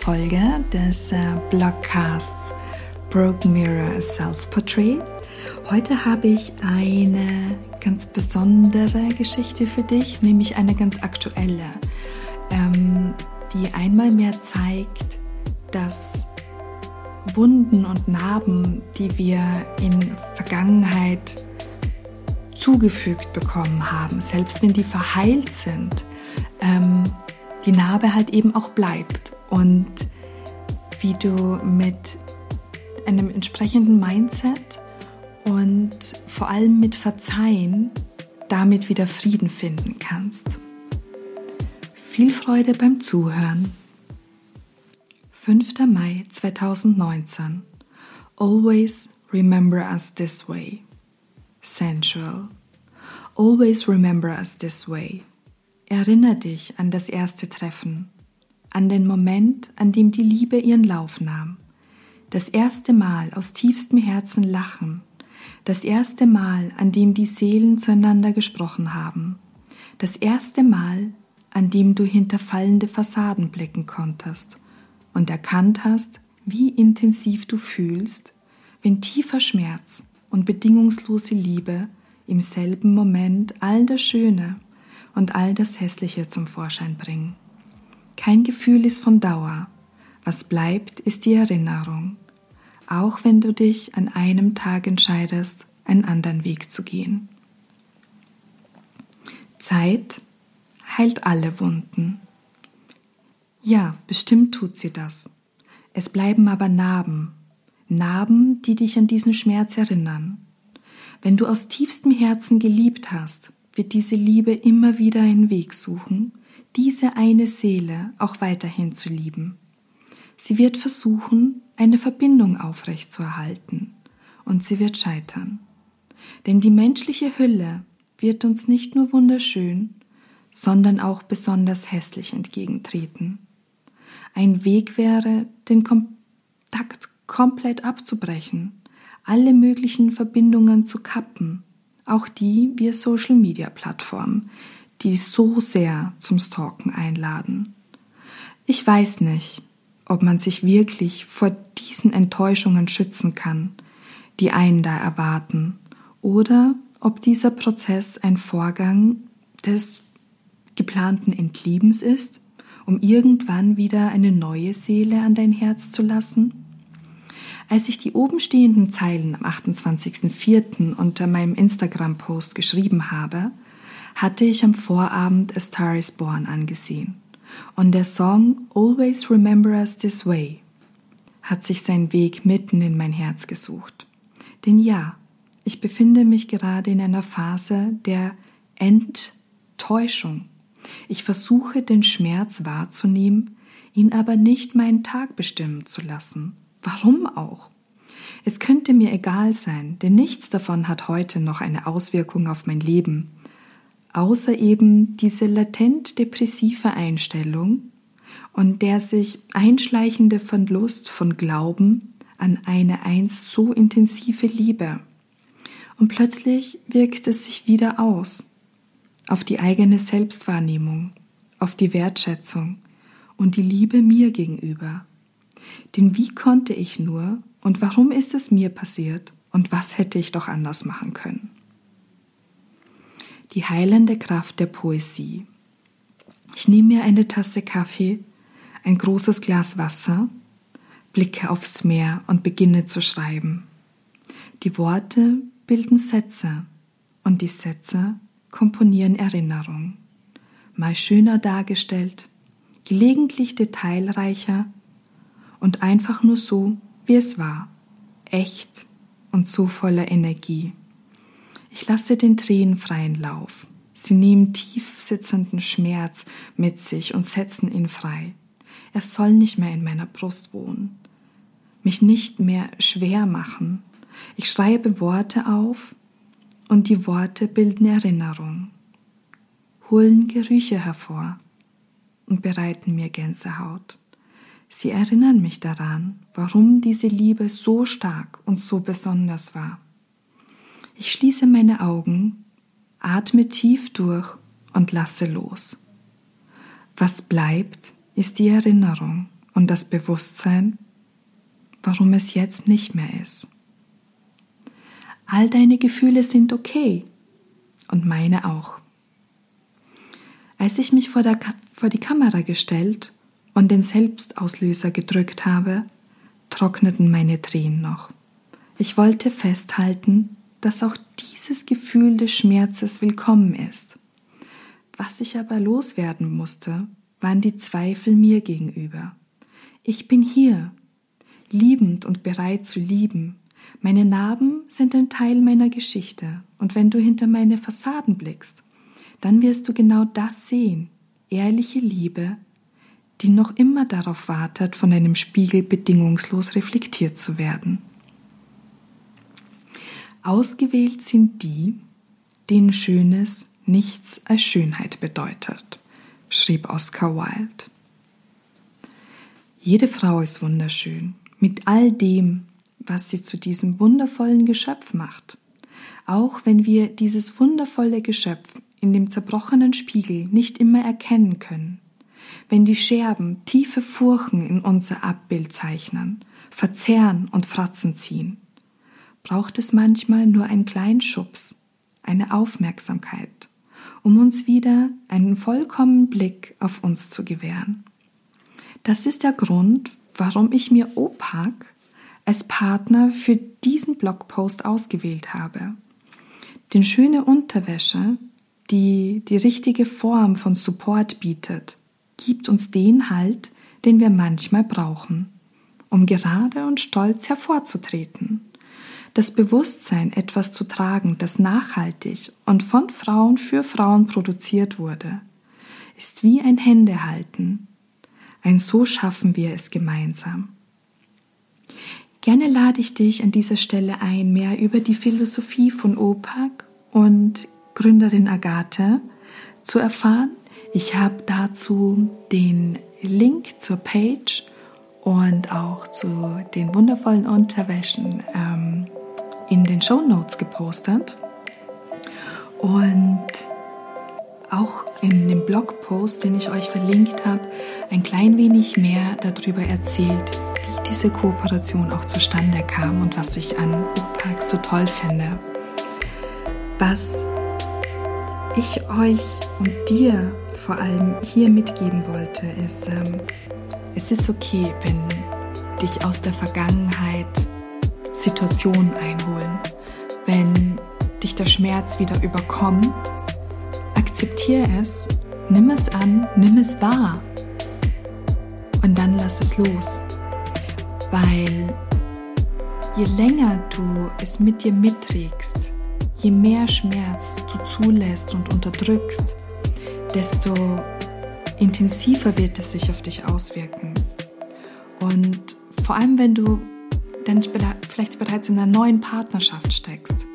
Folge des äh, Blogcasts Broken Mirror Self-Portrait. Heute habe ich eine ganz besondere Geschichte für dich, nämlich eine ganz aktuelle, ähm, die einmal mehr zeigt, dass Wunden und Narben, die wir in Vergangenheit zugefügt bekommen haben, selbst wenn die verheilt sind, ähm, die Narbe halt eben auch bleibt und wie du mit einem entsprechenden Mindset und vor allem mit Verzeihen damit wieder Frieden finden kannst. Viel Freude beim Zuhören. 5. Mai 2019. Always remember us this way. Sensual. Always remember us this way. Erinner dich an das erste Treffen, an den Moment, an dem die Liebe ihren Lauf nahm, das erste Mal aus tiefstem Herzen lachen, das erste Mal, an dem die Seelen zueinander gesprochen haben, das erste Mal, an dem du hinter fallende Fassaden blicken konntest und erkannt hast, wie intensiv du fühlst, wenn tiefer Schmerz und bedingungslose Liebe im selben Moment all das Schöne und all das Hässliche zum Vorschein bringen. Kein Gefühl ist von Dauer. Was bleibt, ist die Erinnerung. Auch wenn du dich an einem Tag entscheidest, einen anderen Weg zu gehen. Zeit heilt alle Wunden. Ja, bestimmt tut sie das. Es bleiben aber Narben, Narben, die dich an diesen Schmerz erinnern. Wenn du aus tiefstem Herzen geliebt hast, wird diese Liebe immer wieder einen Weg suchen, diese eine Seele auch weiterhin zu lieben. Sie wird versuchen, eine Verbindung aufrechtzuerhalten, und sie wird scheitern. Denn die menschliche Hülle wird uns nicht nur wunderschön, sondern auch besonders hässlich entgegentreten. Ein Weg wäre, den Kontakt komplett abzubrechen, alle möglichen Verbindungen zu kappen auch die via Social-Media-Plattformen, die so sehr zum Stalken einladen. Ich weiß nicht, ob man sich wirklich vor diesen Enttäuschungen schützen kann, die einen da erwarten, oder ob dieser Prozess ein Vorgang des geplanten Entliebens ist, um irgendwann wieder eine neue Seele an dein Herz zu lassen? Als ich die oben stehenden Zeilen am 28.04. unter meinem Instagram-Post geschrieben habe, hatte ich am Vorabend A Star is Born angesehen. Und der Song Always Remember Us This Way hat sich seinen Weg mitten in mein Herz gesucht. Denn ja, ich befinde mich gerade in einer Phase der Enttäuschung. Ich versuche den Schmerz wahrzunehmen, ihn aber nicht meinen Tag bestimmen zu lassen Warum auch? Es könnte mir egal sein, denn nichts davon hat heute noch eine Auswirkung auf mein Leben, außer eben diese latent depressive Einstellung und der sich einschleichende Verlust von Glauben an eine einst so intensive Liebe. Und plötzlich wirkt es sich wieder aus auf die eigene Selbstwahrnehmung, auf die Wertschätzung und die Liebe mir gegenüber. Denn wie konnte ich nur und warum ist es mir passiert und was hätte ich doch anders machen können? Die heilende Kraft der Poesie. Ich nehme mir eine Tasse Kaffee, ein großes Glas Wasser, blicke aufs Meer und beginne zu schreiben. Die Worte bilden Sätze und die Sätze komponieren Erinnerung. Mal schöner dargestellt, gelegentlich detailreicher und einfach nur so, wie es war, echt und so voller Energie. Ich lasse den Tränen freien Lauf. Sie nehmen tief sitzenden Schmerz mit sich und setzen ihn frei. Er soll nicht mehr in meiner Brust wohnen, mich nicht mehr schwer machen. Ich schreibe Worte auf und die Worte bilden Erinnerung, holen Gerüche hervor und bereiten mir Gänsehaut. Sie erinnern mich daran, warum diese Liebe so stark und so besonders war. Ich schließe meine Augen, atme tief durch und lasse los. Was bleibt, ist die Erinnerung und das Bewusstsein, warum es jetzt nicht mehr ist. All deine Gefühle sind okay und meine auch. Als ich mich vor, der, vor die Kamera gestellt und den Selbstauslöser gedrückt habe, trockneten meine Tränen noch. Ich wollte festhalten, dass auch dieses Gefühl des Schmerzes willkommen ist. Was ich aber loswerden musste, waren die Zweifel mir gegenüber. Ich bin hier, liebend und bereit zu lieben. Meine Narben sind ein Teil meiner Geschichte, und wenn du hinter meine Fassaden blickst, dann wirst du genau das sehen, ehrliche Liebe, die noch immer darauf wartet, von einem Spiegel bedingungslos reflektiert zu werden. Ausgewählt sind die, denen Schönes nichts als Schönheit bedeutet, schrieb Oscar Wilde. Jede Frau ist wunderschön, mit all dem, was sie zu diesem wundervollen Geschöpf macht. Auch wenn wir dieses wundervolle Geschöpf in dem zerbrochenen Spiegel nicht immer erkennen können, wenn die Scherben tiefe Furchen in unser Abbild zeichnen, verzerren und Fratzen ziehen, braucht es manchmal nur einen kleinen Schubs, eine Aufmerksamkeit, um uns wieder einen vollkommenen Blick auf uns zu gewähren. Das ist der Grund, warum ich mir OPAC als Partner für diesen Blogpost ausgewählt habe. Denn schöne Unterwäsche, die die richtige Form von Support bietet, gibt uns den Halt, den wir manchmal brauchen, um gerade und stolz hervorzutreten. Das Bewusstsein, etwas zu tragen, das nachhaltig und von Frauen für Frauen produziert wurde, ist wie ein Händehalten. Ein So schaffen wir es gemeinsam. Gerne lade ich dich an dieser Stelle ein, mehr über die Philosophie von OPAC und Gründerin Agathe zu erfahren. Ich habe dazu den Link zur Page und auch zu den wundervollen Unterwäschen ähm, in den Show Notes gepostet. Und auch in dem Blogpost, den ich euch verlinkt habe, ein klein wenig mehr darüber erzählt, wie diese Kooperation auch zustande kam und was ich an UPAC so toll finde. Was ich euch und dir vor allem hier mitgeben wollte, ist, ähm, es ist okay, wenn dich aus der Vergangenheit Situationen einholen. Wenn dich der Schmerz wieder überkommt, akzeptiere es, nimm es an, nimm es wahr und dann lass es los. Weil je länger du es mit dir mitträgst, je mehr Schmerz du zulässt und unterdrückst, desto intensiver wird es sich auf dich auswirken. Und vor allem, wenn du dann vielleicht bereits in einer neuen Partnerschaft steckst,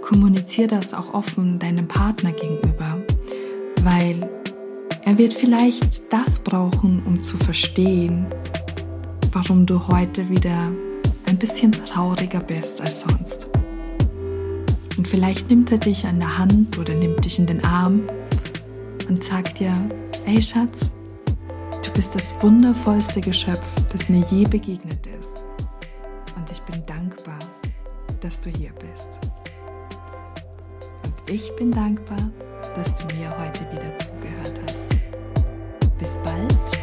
kommuniziere das auch offen deinem Partner gegenüber, weil er wird vielleicht das brauchen, um zu verstehen, warum du heute wieder ein bisschen trauriger bist als sonst. Und vielleicht nimmt er dich an der Hand oder nimmt dich in den Arm und sagt dir, ey Schatz, du bist das wundervollste Geschöpf, das mir je begegnet ist. Und ich bin dankbar, dass du hier bist. Und ich bin dankbar, dass du mir heute wieder zugehört hast. Bis bald